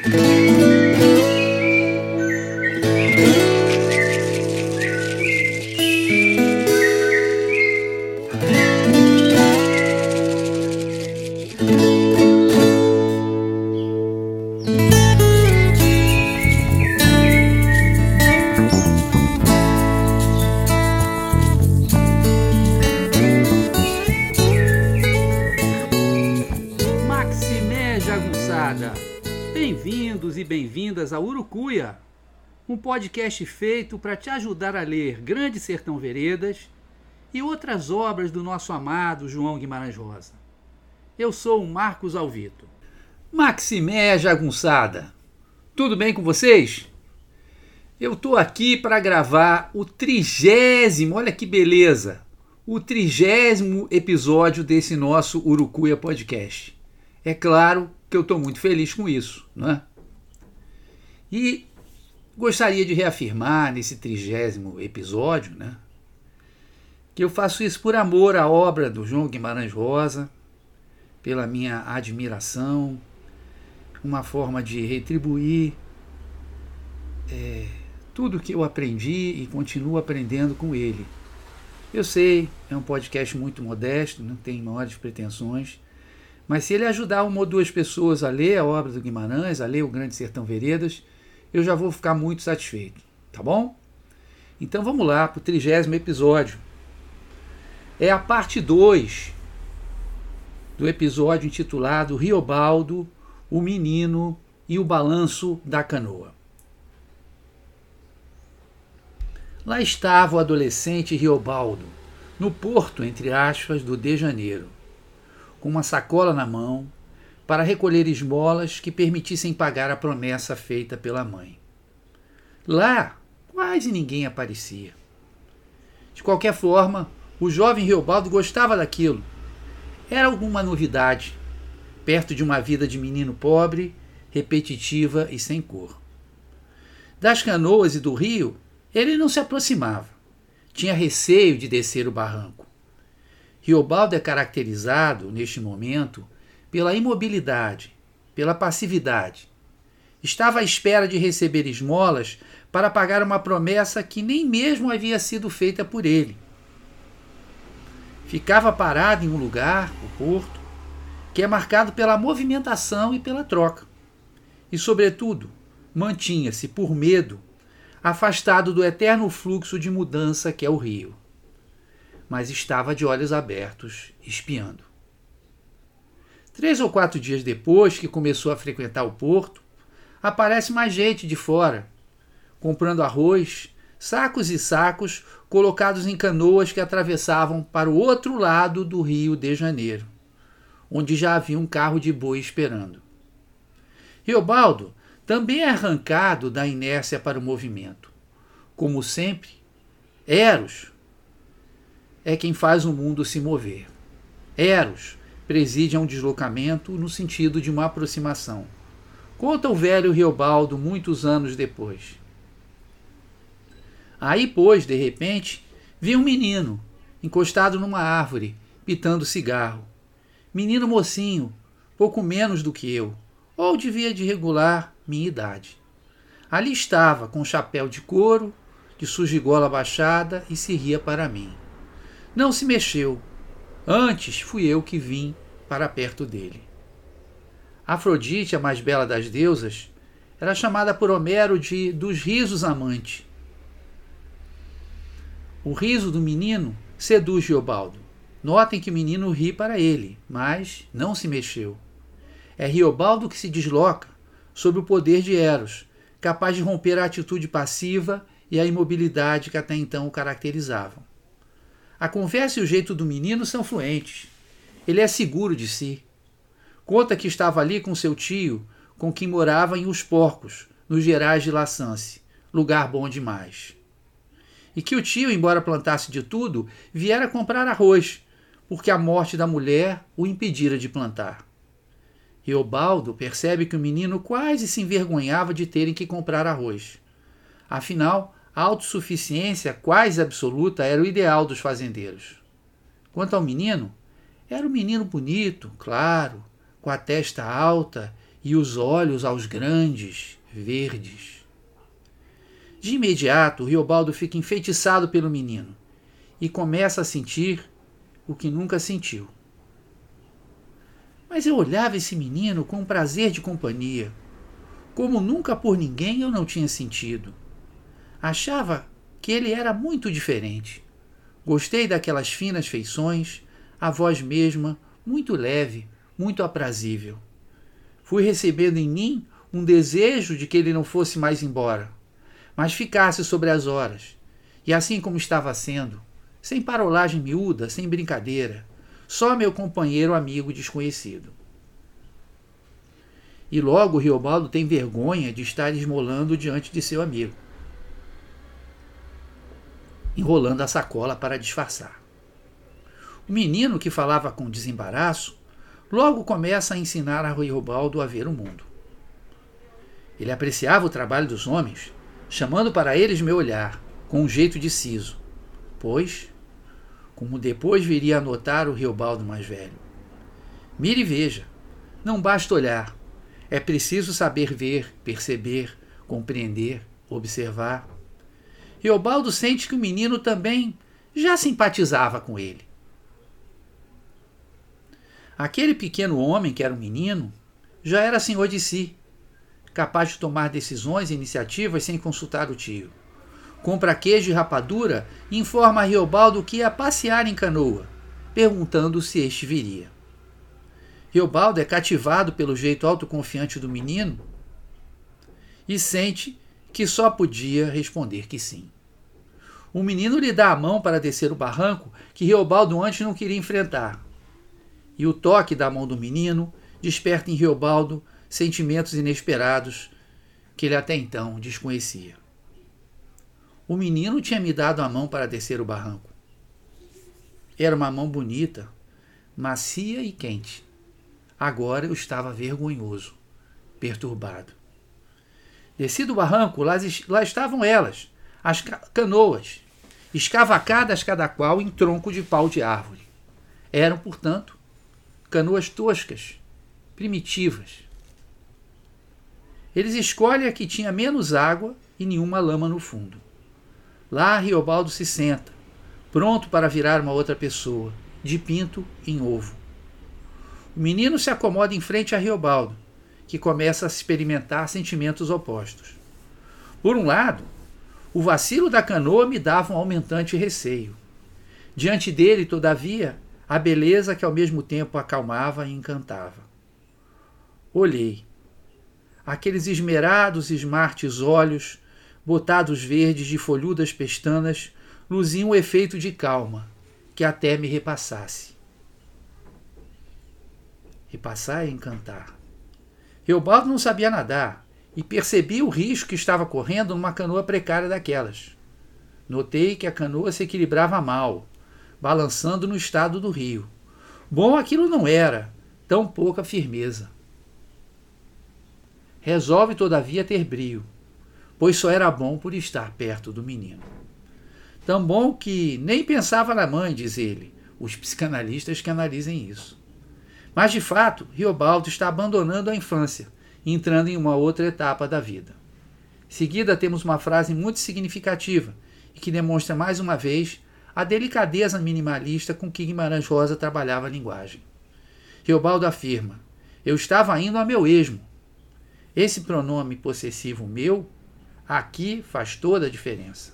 Bem-vindos podcast feito para te ajudar a ler Grande Sertão Veredas e outras obras do nosso amado João Guimarães Rosa. Eu sou o Marcos Alvito. Maximé Jagunçada, tudo bem com vocês? Eu estou aqui para gravar o trigésimo, olha que beleza, o trigésimo episódio desse nosso Urucuia Podcast. É claro que eu estou muito feliz com isso. Né? E gostaria de reafirmar nesse trigésimo episódio né, que eu faço isso por amor à obra do João Guimarães Rosa, pela minha admiração, uma forma de retribuir é, tudo que eu aprendi e continuo aprendendo com ele. Eu sei, é um podcast muito modesto, não tem maiores pretensões, mas se ele ajudar uma ou duas pessoas a ler a obra do Guimarães, a ler o Grande Sertão Veredas, eu já vou ficar muito satisfeito, tá bom? Então vamos lá para o trigésimo episódio. É a parte 2 do episódio intitulado Riobaldo, o Menino e o Balanço da Canoa. Lá estava o adolescente Riobaldo, no porto, entre aspas, do de Janeiro com uma sacola na mão, para recolher esmolas que permitissem pagar a promessa feita pela mãe. Lá, quase ninguém aparecia. De qualquer forma, o jovem Reobaldo gostava daquilo. Era alguma novidade, perto de uma vida de menino pobre, repetitiva e sem cor. Das canoas e do rio, ele não se aproximava. Tinha receio de descer o barranco. Riobaldo é caracterizado, neste momento, pela imobilidade, pela passividade. Estava à espera de receber esmolas para pagar uma promessa que nem mesmo havia sido feita por ele. Ficava parado em um lugar, o porto, que é marcado pela movimentação e pela troca. E, sobretudo, mantinha-se, por medo, afastado do eterno fluxo de mudança que é o rio mas estava de olhos abertos, espiando. Três ou quatro dias depois que começou a frequentar o porto, aparece mais gente de fora, comprando arroz, sacos e sacos colocados em canoas que atravessavam para o outro lado do Rio de Janeiro, onde já havia um carro de boi esperando. Riobaldo também é arrancado da inércia para o movimento. Como sempre, Eros, é quem faz o mundo se mover. Eros preside a um deslocamento no sentido de uma aproximação. Conta o velho Riobaldo muitos anos depois. Aí, pois, de repente, vi um menino encostado numa árvore, pitando cigarro. Menino mocinho, pouco menos do que eu, ou devia de regular minha idade. Ali estava, com chapéu de couro, de sujigola baixada, e se ria para mim. Não se mexeu. Antes fui eu que vim para perto dele. Afrodite, a mais bela das deusas, era chamada por Homero de dos risos amante. O riso do menino seduz Riobaldo. Notem que o menino ri para ele, mas não se mexeu. É Riobaldo que se desloca sob o poder de Eros, capaz de romper a atitude passiva e a imobilidade que até então o caracterizavam. A conversa e o jeito do menino são fluentes. Ele é seguro de si. Conta que estava ali com seu tio, com quem morava em Os Porcos, nos Gerais de Laçance, lugar bom demais. E que o tio, embora plantasse de tudo, viera comprar arroz, porque a morte da mulher o impedira de plantar. Reobaldo percebe que o menino quase se envergonhava de terem que comprar arroz. Afinal, a autossuficiência quase absoluta era o ideal dos fazendeiros. Quanto ao menino, era um menino bonito, claro, com a testa alta e os olhos aos grandes, verdes. De imediato, Riobaldo fica enfeitiçado pelo menino e começa a sentir o que nunca sentiu. Mas eu olhava esse menino com prazer de companhia, como nunca por ninguém eu não tinha sentido. Achava que ele era muito diferente. Gostei daquelas finas feições, a voz mesma, muito leve, muito aprazível. Fui recebendo em mim um desejo de que ele não fosse mais embora, mas ficasse sobre as horas, e assim como estava sendo, sem parolagem miúda, sem brincadeira, só meu companheiro amigo desconhecido. E logo Riobaldo tem vergonha de estar esmolando diante de seu amigo, enrolando a sacola para disfarçar. O menino, que falava com desembaraço, logo começa a ensinar a Riobaldo a ver o mundo. Ele apreciava o trabalho dos homens, chamando para eles meu olhar, com um jeito de siso, pois, como depois viria a notar o Riobaldo mais velho. Mire e veja, não basta olhar, é preciso saber ver, perceber, compreender, observar. Riobaldo sente que o menino também já simpatizava com ele. Aquele pequeno homem, que era um menino, já era senhor de si, capaz de tomar decisões e iniciativas sem consultar o tio. Compra queijo e rapadura e informa a Riobaldo que ia passear em canoa, perguntando se este viria. Riobaldo é cativado pelo jeito autoconfiante do menino e sente que só podia responder que sim. O menino lhe dá a mão para descer o barranco que Riobaldo antes não queria enfrentar e o toque da mão do menino desperta em Riobaldo sentimentos inesperados que ele até então desconhecia. O menino tinha me dado a mão para descer o barranco. Era uma mão bonita, macia e quente. Agora eu estava vergonhoso, perturbado. Desci do barranco, lá, lá estavam elas, as canoas, escavacadas cada qual em tronco de pau de árvore. Eram, portanto, canoas toscas, primitivas. Eles escolhem a que tinha menos água e nenhuma lama no fundo. Lá Riobaldo se senta, pronto para virar uma outra pessoa, de pinto em ovo. O menino se acomoda em frente a Riobaldo, que começa a experimentar sentimentos opostos. Por um lado, o vacilo da canoa me dava um aumentante receio. Diante dele, todavia, a beleza que ao mesmo tempo acalmava e encantava. Olhei. Aqueles esmerados e esmartes olhos, botados verdes de folhudas pestanas, luziam o efeito de calma, que até me repassasse. Repassar e encantar. Reobaldo não sabia nadar e percebi o risco que estava correndo numa canoa precária daquelas. Notei que a canoa se equilibrava mal, balançando no estado do rio. Bom aquilo não era, tão pouca firmeza. Resolve, todavia, ter brio, pois só era bom por estar perto do menino. Tão bom que nem pensava na mãe, diz ele, os psicanalistas que analisem isso. Mas, de fato, Riobaldo está abandonando a infância, entrando em uma outra etapa da vida. Em seguida, temos uma frase muito significativa e que demonstra mais uma vez a delicadeza minimalista com que Guimarães Rosa trabalhava a linguagem. Riobaldo afirma: Eu estava indo a meu esmo. Esse pronome possessivo meu aqui faz toda a diferença.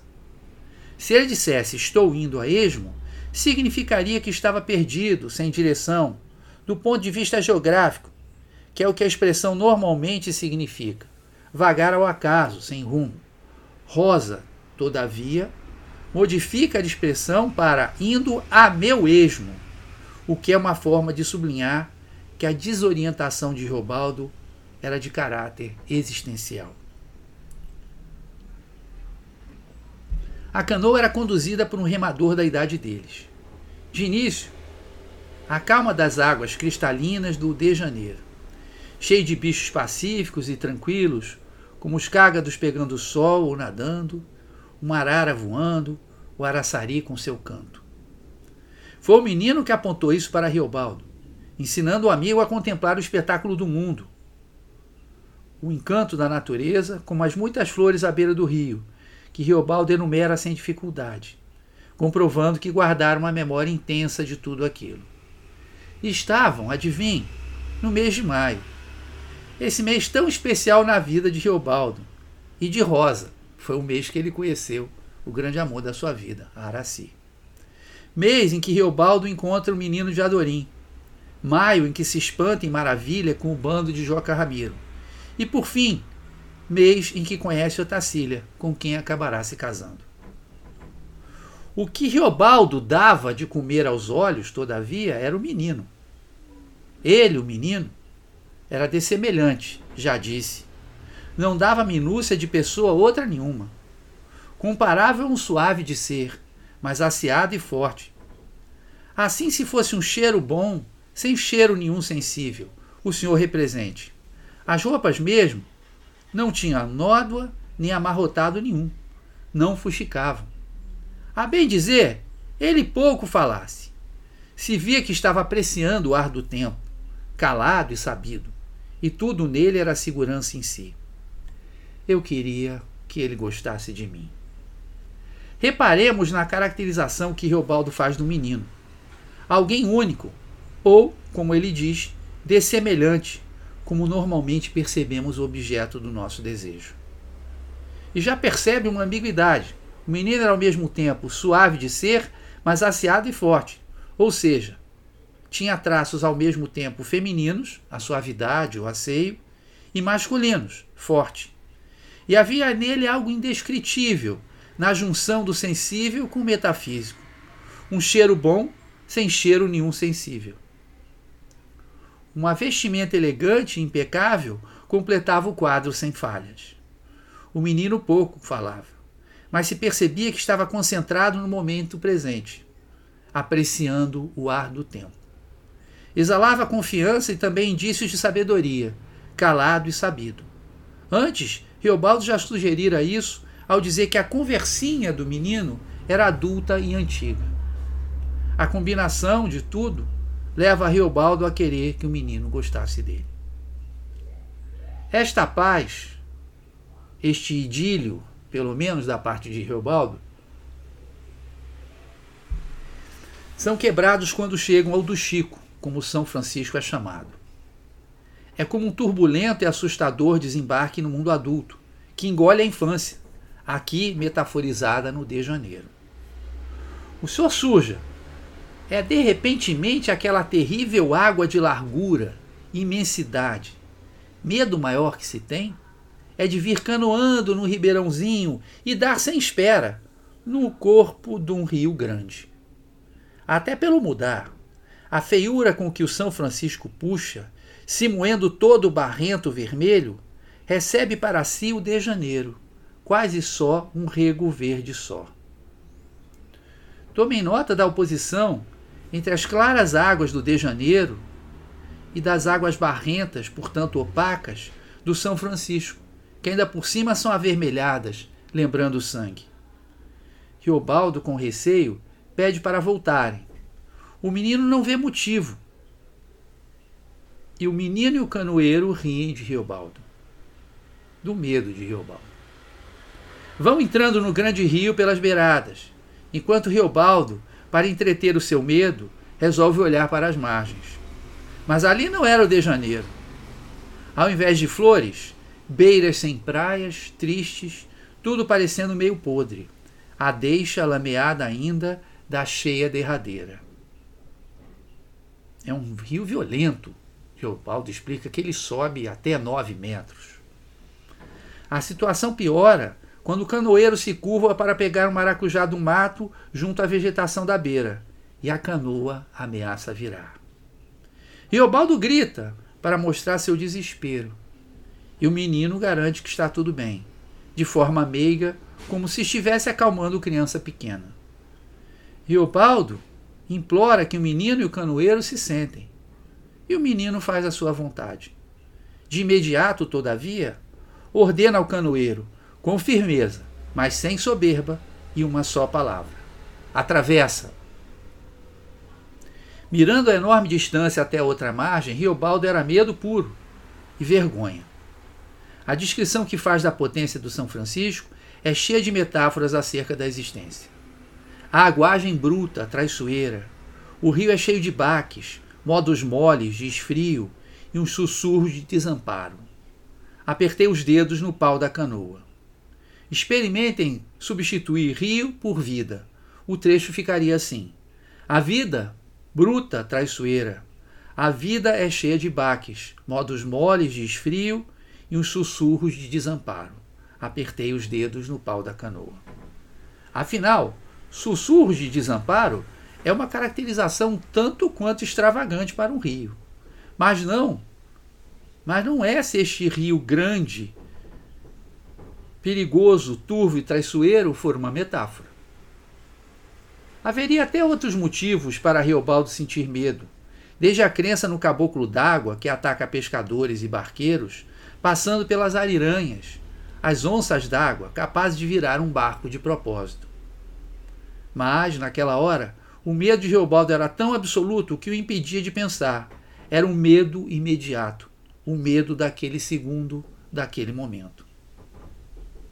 Se ele dissesse estou indo a esmo, significaria que estava perdido, sem direção, do ponto de vista geográfico, que é o que a expressão normalmente significa, vagar ao acaso, sem rumo. Rosa, todavia, modifica a expressão para indo a meu esmo, o que é uma forma de sublinhar que a desorientação de Robaldo era de caráter existencial. A canoa era conduzida por um remador da idade deles. De início, a calma das águas cristalinas do de Janeiro, cheio de bichos pacíficos e tranquilos, como os cágados pegando sol ou nadando, uma arara voando, o araçari com seu canto. Foi o menino que apontou isso para Riobaldo, ensinando o amigo a contemplar o espetáculo do mundo. o encanto da natureza, como as muitas flores à beira do rio, que Riobaldo enumera sem dificuldade, comprovando que guardaram uma memória intensa de tudo aquilo. E estavam, adivinhe, no mês de maio. Esse mês tão especial na vida de Riobaldo e de Rosa. Foi o mês que ele conheceu o grande amor da sua vida, Araci. Mês em que Riobaldo encontra o menino de Adorim. Maio em que se espanta em maravilha com o bando de Joca Ramiro. E por fim, mês em que conhece Otacília, com quem acabará se casando. O que Riobaldo dava de comer aos olhos, todavia, era o menino. Ele, o menino, era dessemelhante, já disse. Não dava minúcia de pessoa outra nenhuma. Comparável a um suave de ser, mas aciado e forte. Assim, se fosse um cheiro bom, sem cheiro nenhum sensível, o senhor represente. As roupas mesmo não tinham nódoa nem amarrotado nenhum, não fuxicavam. A bem dizer, ele pouco falasse. Se via que estava apreciando o ar do tempo, calado e sabido, e tudo nele era segurança em si. Eu queria que ele gostasse de mim. Reparemos na caracterização que Reobaldo faz do menino. Alguém único, ou, como ele diz, dessemelhante, como normalmente percebemos o objeto do nosso desejo. E já percebe uma ambiguidade. O menino era ao mesmo tempo suave de ser, mas aciado e forte. Ou seja, tinha traços ao mesmo tempo femininos, a suavidade, o asseio, e masculinos, forte. E havia nele algo indescritível na junção do sensível com o metafísico. Um cheiro bom sem cheiro nenhum sensível. Uma vestimenta elegante e impecável completava o quadro sem falhas. O menino pouco falava, mas se percebia que estava concentrado no momento presente, apreciando o ar do tempo. Exalava confiança e também indícios de sabedoria, calado e sabido. Antes, Riobaldo já sugerira isso ao dizer que a conversinha do menino era adulta e antiga. A combinação de tudo leva Riobaldo a querer que o menino gostasse dele. Esta paz, este idílio, pelo menos da parte de Riobaldo, são quebrados quando chegam ao do Chico, como São Francisco é chamado. É como um turbulento e assustador desembarque no mundo adulto, que engole a infância, aqui metaforizada no de Janeiro. O senhor suja. É de repentemente aquela terrível água de largura, imensidade. Medo maior que se tem é de vir canoando no ribeirãozinho e dar sem espera no corpo de um rio grande. Até pelo mudar, a feiura com que o São Francisco puxa, se moendo todo barrento vermelho, recebe para si o de janeiro, quase só um rego verde só. Tomem nota da oposição entre as claras águas do de janeiro e das águas barrentas, portanto opacas, do São Francisco, que ainda por cima são avermelhadas, lembrando o sangue. Riobaldo, com receio, pede para voltarem, o menino não vê motivo. E o menino e o canoeiro riem de Riobaldo. Do medo de Riobaldo. Vão entrando no grande rio pelas beiradas, enquanto Riobaldo, para entreter o seu medo, resolve olhar para as margens. Mas ali não era o de janeiro. Ao invés de flores, beiras sem praias, tristes, tudo parecendo meio podre, a deixa lameada ainda da cheia derradeira. É um rio violento. Geopaldo explica que ele sobe até 9 metros. A situação piora quando o canoeiro se curva para pegar um maracujá do mato junto à vegetação da beira e a canoa ameaça virar. Riobaldo grita para mostrar seu desespero. E o menino garante que está tudo bem, de forma meiga, como se estivesse acalmando criança pequena. Riobaldo implora que o menino e o canoeiro se sentem. E o menino faz a sua vontade. De imediato, todavia, ordena ao canoeiro, com firmeza, mas sem soberba, e uma só palavra: atravessa. Mirando a enorme distância até a outra margem, Riobaldo era medo puro e vergonha. A descrição que faz da potência do São Francisco é cheia de metáforas acerca da existência. A aguagem bruta, traiçoeira. O rio é cheio de baques, modos moles de esfrio e uns sussurros de desamparo. Apertei os dedos no pau da canoa. Experimentem substituir rio por vida. O trecho ficaria assim: A vida, bruta, traiçoeira. A vida é cheia de baques, modos moles de esfrio e uns sussurros de desamparo. Apertei os dedos no pau da canoa. Afinal, sussurros de desamparo é uma caracterização tanto quanto extravagante para um rio. Mas não, mas não é se este rio grande, perigoso, turvo e traiçoeiro for uma metáfora. Haveria até outros motivos para Riobaldo sentir medo, desde a crença no caboclo d'água que ataca pescadores e barqueiros, passando pelas ariranhas, as onças d'água capazes de virar um barco de propósito. Mas, naquela hora, o medo de Reobaldo era tão absoluto que o impedia de pensar. Era um medo imediato, o um medo daquele segundo, daquele momento.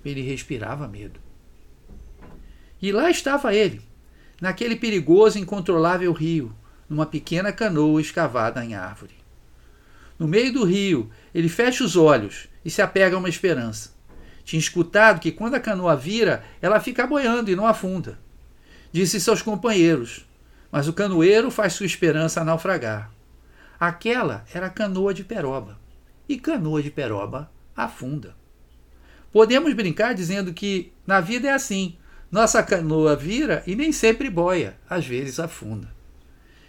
Ele respirava medo. E lá estava ele, naquele perigoso e incontrolável rio, numa pequena canoa escavada em árvore. No meio do rio, ele fecha os olhos e se apega a uma esperança. Tinha escutado que quando a canoa vira, ela fica boiando e não afunda. Disse seus companheiros, mas o canoeiro faz sua esperança naufragar. Aquela era a canoa de peroba, e canoa de peroba afunda. Podemos brincar dizendo que na vida é assim: nossa canoa vira e nem sempre boia, às vezes afunda.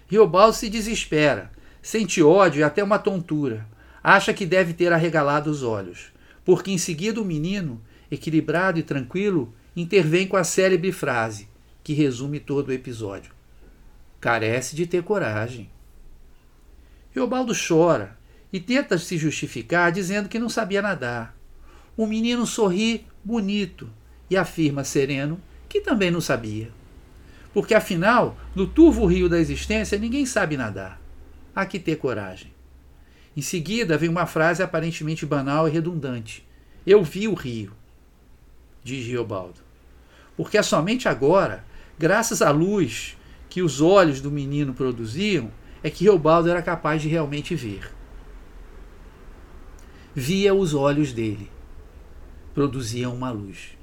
Riobaldo se desespera, sente ódio e até uma tontura. Acha que deve ter arregalado os olhos, porque em seguida o menino, equilibrado e tranquilo, intervém com a célebre frase que resume todo o episódio. Carece de ter coragem. Riobaldo chora e tenta se justificar dizendo que não sabia nadar. O menino sorri bonito e afirma sereno que também não sabia. Porque afinal, no turvo rio da existência, ninguém sabe nadar. Há que ter coragem. Em seguida, vem uma frase aparentemente banal e redundante. Eu vi o rio, diz Riobaldo. Porque é somente agora, graças à luz que os olhos do menino produziam, é que Riobaldo era capaz de realmente ver. Via os olhos dele. Produziam uma luz.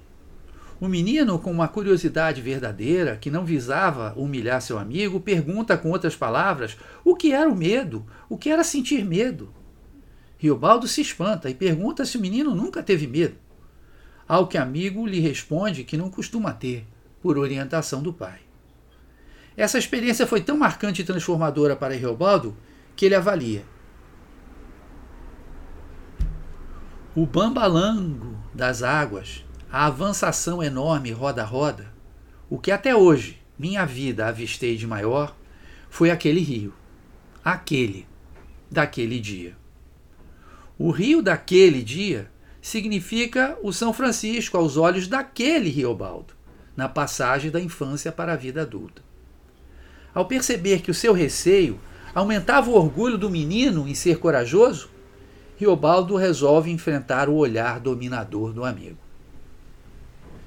O menino, com uma curiosidade verdadeira, que não visava humilhar seu amigo, pergunta com outras palavras o que era o medo, o que era sentir medo. Riobaldo se espanta e pergunta se o menino nunca teve medo. Ao que amigo lhe responde que não costuma ter, por orientação do pai. Essa experiência foi tão marcante e transformadora para Riobaldo que ele avalia. O bambalango das águas a avançação enorme roda-roda, o que até hoje minha vida avistei de maior foi aquele rio. Aquele, daquele dia. O rio daquele dia significa o São Francisco aos olhos daquele Riobaldo, na passagem da infância para a vida adulta. Ao perceber que o seu receio aumentava o orgulho do menino em ser corajoso, Riobaldo resolve enfrentar o olhar dominador do amigo.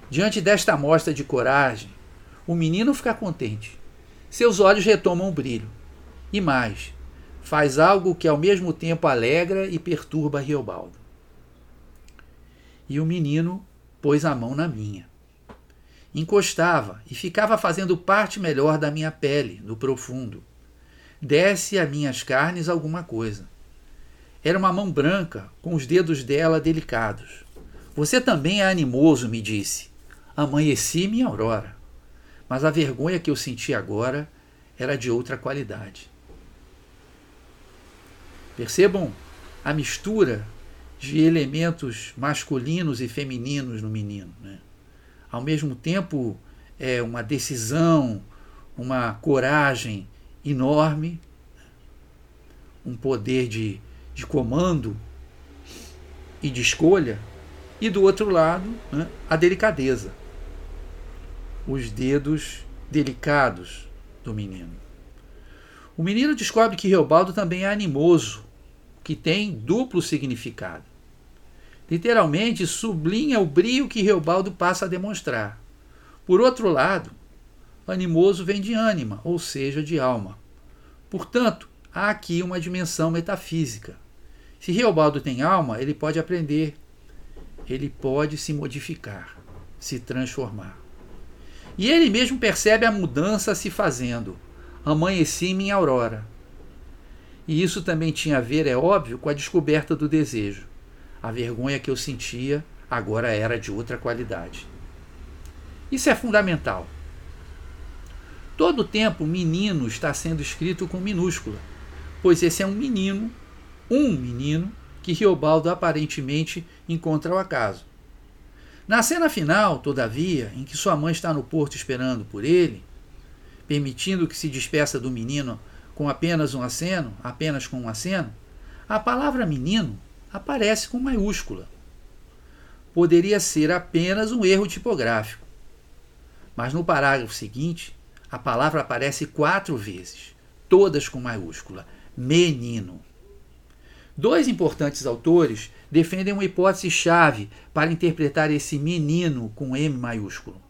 Diante desta amostra de coragem, o menino fica contente. Seus olhos retomam o brilho. E mais, faz algo que ao mesmo tempo alegra e perturba Riobaldo. E o menino pôs a mão na minha. Encostava e ficava fazendo parte melhor da minha pele, no profundo. Desce a minhas carnes alguma coisa. Era uma mão branca, com os dedos dela delicados. Você também é animoso, me disse. Amanheci minha aurora, mas a vergonha que eu senti agora era de outra qualidade. Percebam a mistura de elementos masculinos e femininos no menino. Né? Ao mesmo tempo, é uma decisão, uma coragem enorme, um poder de, de comando e de escolha, e do outro lado, né, a delicadeza os dedos delicados do menino. O menino descobre que Reobaldo também é animoso, que tem duplo significado. Literalmente sublinha o brio que Reobaldo passa a demonstrar. Por outro lado, animoso vem de ânima, ou seja, de alma. Portanto, há aqui uma dimensão metafísica. Se Reobaldo tem alma, ele pode aprender, ele pode se modificar, se transformar. E ele mesmo percebe a mudança se fazendo. Amanheci-me aurora. E isso também tinha a ver, é óbvio, com a descoberta do desejo. A vergonha que eu sentia agora era de outra qualidade. Isso é fundamental. Todo o tempo, menino está sendo escrito com minúscula, pois esse é um menino, um menino, que Riobaldo aparentemente encontra ao acaso. Na cena final, todavia, em que sua mãe está no porto esperando por ele, permitindo que se despeça do menino com apenas um aceno, apenas com um aceno, a palavra menino aparece com maiúscula. Poderia ser apenas um erro tipográfico. Mas no parágrafo seguinte, a palavra aparece quatro vezes, todas com maiúscula: menino. Dois importantes autores defendem uma hipótese-chave para interpretar esse menino com M maiúsculo.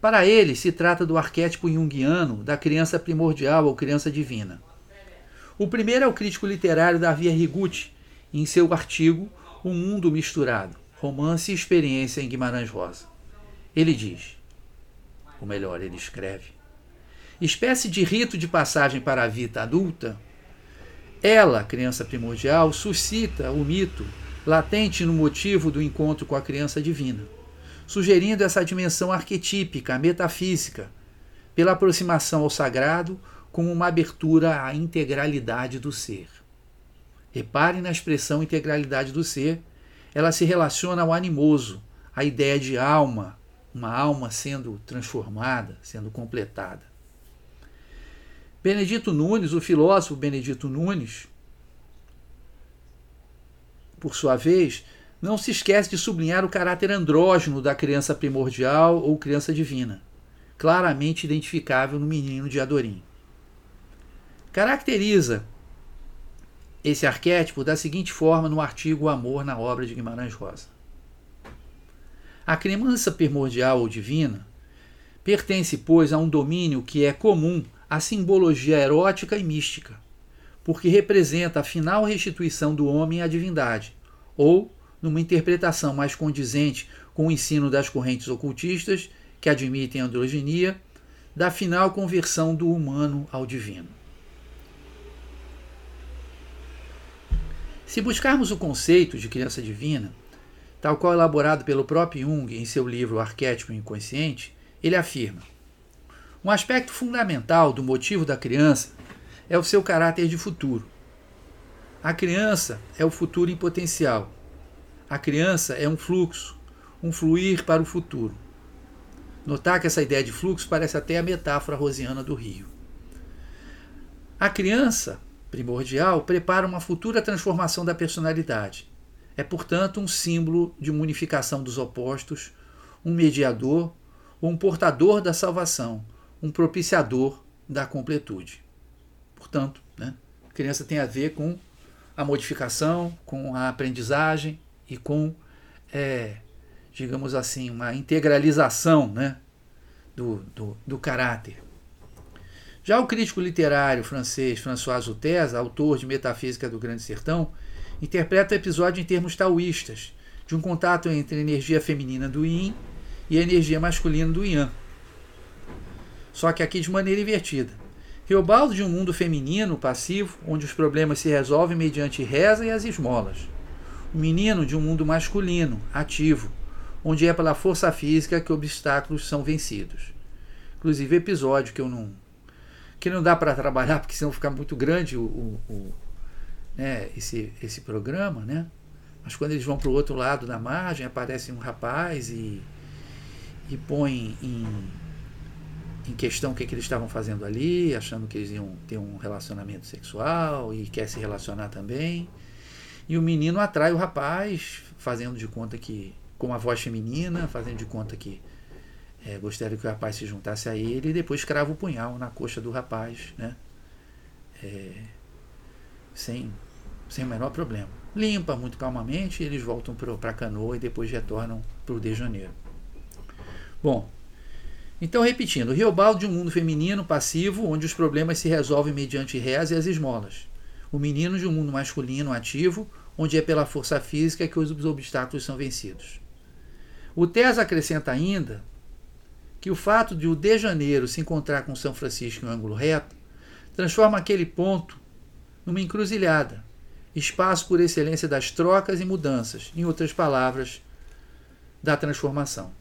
Para eles, se trata do arquétipo junguiano da criança primordial ou criança divina. O primeiro é o crítico literário Davi Arrigucci, em seu artigo O Mundo Misturado, Romance e Experiência em Guimarães Rosa. Ele diz, ou melhor, ele escreve, espécie de rito de passagem para a vida adulta, ela, criança primordial, suscita o mito latente no motivo do encontro com a criança divina, sugerindo essa dimensão arquetípica, metafísica, pela aproximação ao sagrado como uma abertura à integralidade do ser. Reparem na expressão integralidade do ser, ela se relaciona ao animoso, à ideia de alma, uma alma sendo transformada, sendo completada. Benedito Nunes, o filósofo Benedito Nunes, por sua vez, não se esquece de sublinhar o caráter andrógeno da criança primordial ou criança divina, claramente identificável no menino de Adorim. Caracteriza esse arquétipo da seguinte forma no artigo O Amor na obra de Guimarães Rosa. A criança primordial ou divina pertence, pois, a um domínio que é comum à simbologia erótica e mística porque representa a final restituição do homem à divindade, ou, numa interpretação mais condizente com o ensino das correntes ocultistas que admitem a androginia, da final conversão do humano ao divino. Se buscarmos o conceito de criança divina, tal qual elaborado pelo próprio Jung em seu livro Arquétipo Inconsciente, ele afirma: um aspecto fundamental do motivo da criança é o seu caráter de futuro. A criança é o futuro em potencial. A criança é um fluxo, um fluir para o futuro. Notar que essa ideia de fluxo parece até a metáfora rosiana do rio. A criança, primordial, prepara uma futura transformação da personalidade. É, portanto, um símbolo de uma unificação dos opostos, um mediador ou um portador da salvação, um propiciador da completude. Portanto, né, criança tem a ver com a modificação, com a aprendizagem e com, é, digamos assim, uma integralização né, do, do, do caráter. Já o crítico literário francês François Utesa, autor de Metafísica do Grande Sertão, interpreta o episódio em termos taoístas, de um contato entre a energia feminina do yin e a energia masculina do yang. Só que aqui de maneira invertida. Teobaldo de um mundo feminino passivo, onde os problemas se resolvem mediante reza e as esmolas. O menino de um mundo masculino, ativo, onde é pela força física que obstáculos são vencidos. Inclusive episódio que eu não que não dá para trabalhar porque senão fica muito grande o, o, o né, esse, esse programa, né? Mas quando eles vão para o outro lado da margem, aparece um rapaz e, e põe em em questão o que, que eles estavam fazendo ali, achando que eles iam ter um relacionamento sexual e quer se relacionar também. E o menino atrai o rapaz, fazendo de conta que, com a voz feminina, fazendo de conta que é, gostaria que o rapaz se juntasse a ele e depois crava o punhal na coxa do rapaz, né? É, sem, sem o menor problema. limpa muito calmamente, eles voltam para a canoa e depois retornam para o de Janeiro. Bom, então repetindo, Riobaldo de um mundo feminino passivo, onde os problemas se resolvem mediante reza e as esmolas. O menino de um mundo masculino ativo, onde é pela força física que os obstáculos são vencidos. O Tez acrescenta ainda que o fato de o de Janeiro se encontrar com São Francisco em um ângulo reto transforma aquele ponto numa encruzilhada, espaço por excelência das trocas e mudanças, em outras palavras, da transformação.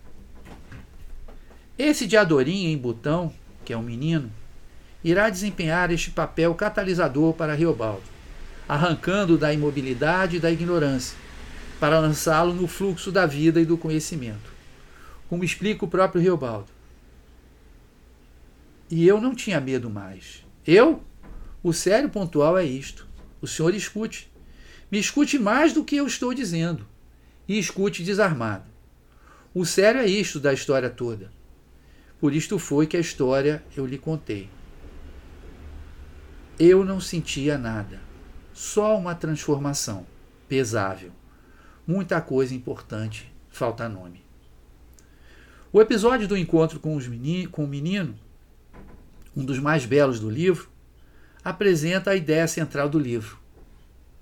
Esse de Adorim em Butão, que é um menino, irá desempenhar este papel catalisador para Riobaldo, arrancando da imobilidade e da ignorância, para lançá-lo no fluxo da vida e do conhecimento. Como explica o próprio Riobaldo. E eu não tinha medo mais. Eu? O sério pontual é isto. O senhor escute. Me escute mais do que eu estou dizendo. E escute desarmado. O sério é isto da história toda. Por isto foi que a história eu lhe contei. Eu não sentia nada, só uma transformação pesável. Muita coisa importante, falta nome. O episódio do encontro com, com o menino, um dos mais belos do livro, apresenta a ideia central do livro,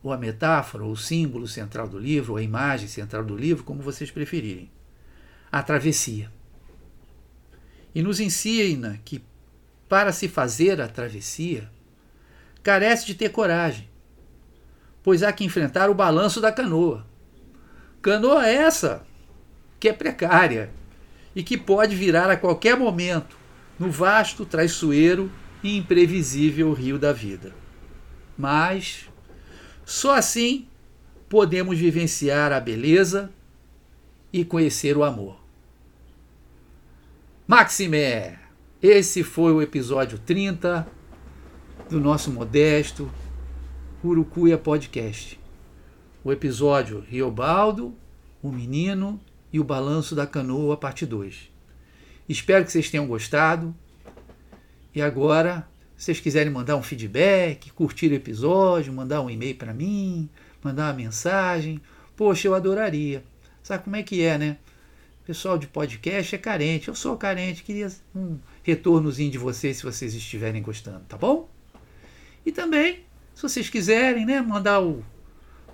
ou a metáfora, ou o símbolo central do livro, ou a imagem central do livro, como vocês preferirem. A travessia e nos ensina que, para se fazer a travessia, carece de ter coragem, pois há que enfrentar o balanço da canoa. Canoa essa que é precária e que pode virar a qualquer momento no vasto, traiçoeiro e imprevisível rio da vida. Mas só assim podemos vivenciar a beleza e conhecer o amor. Maximé! Esse foi o episódio 30 do nosso modesto Urucuia Podcast. O episódio Riobaldo, o Menino e o Balanço da Canoa, parte 2. Espero que vocês tenham gostado. E agora, se vocês quiserem mandar um feedback, curtir o episódio, mandar um e-mail para mim, mandar uma mensagem, poxa, eu adoraria. Sabe como é que é, né? pessoal de podcast é carente. Eu sou carente, queria um retornozinho de vocês se vocês estiverem gostando, tá bom? E também, se vocês quiserem, né, mandar o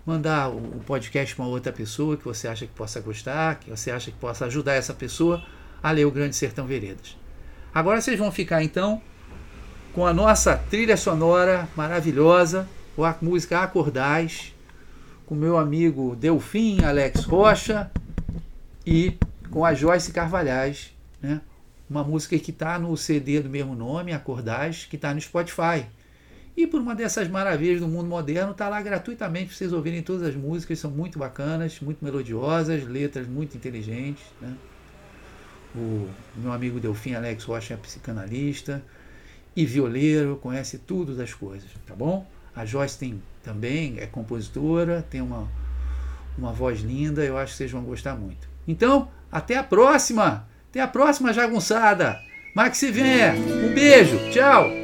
mandar o podcast para outra pessoa que você acha que possa gostar, que você acha que possa ajudar essa pessoa a ler o Grande Sertão Veredas. Agora vocês vão ficar então com a nossa trilha sonora maravilhosa, a música Acordais, com meu amigo Delfim Alex Rocha e com a Joyce Carvalhais, né? uma música que está no CD do mesmo nome, Acordais, que está no Spotify. E por uma dessas maravilhas do mundo moderno, está lá gratuitamente para vocês ouvirem todas as músicas, são muito bacanas, muito melodiosas, letras muito inteligentes. Né? O meu amigo Delfim Alex Rocha é psicanalista e violeiro, conhece tudo das coisas, tá bom? A Joyce tem também, é compositora, tem uma, uma voz linda, eu acho que vocês vão gostar muito. Então, até a próxima! Até a próxima, jagunçada! Max se venha! Um beijo! Tchau!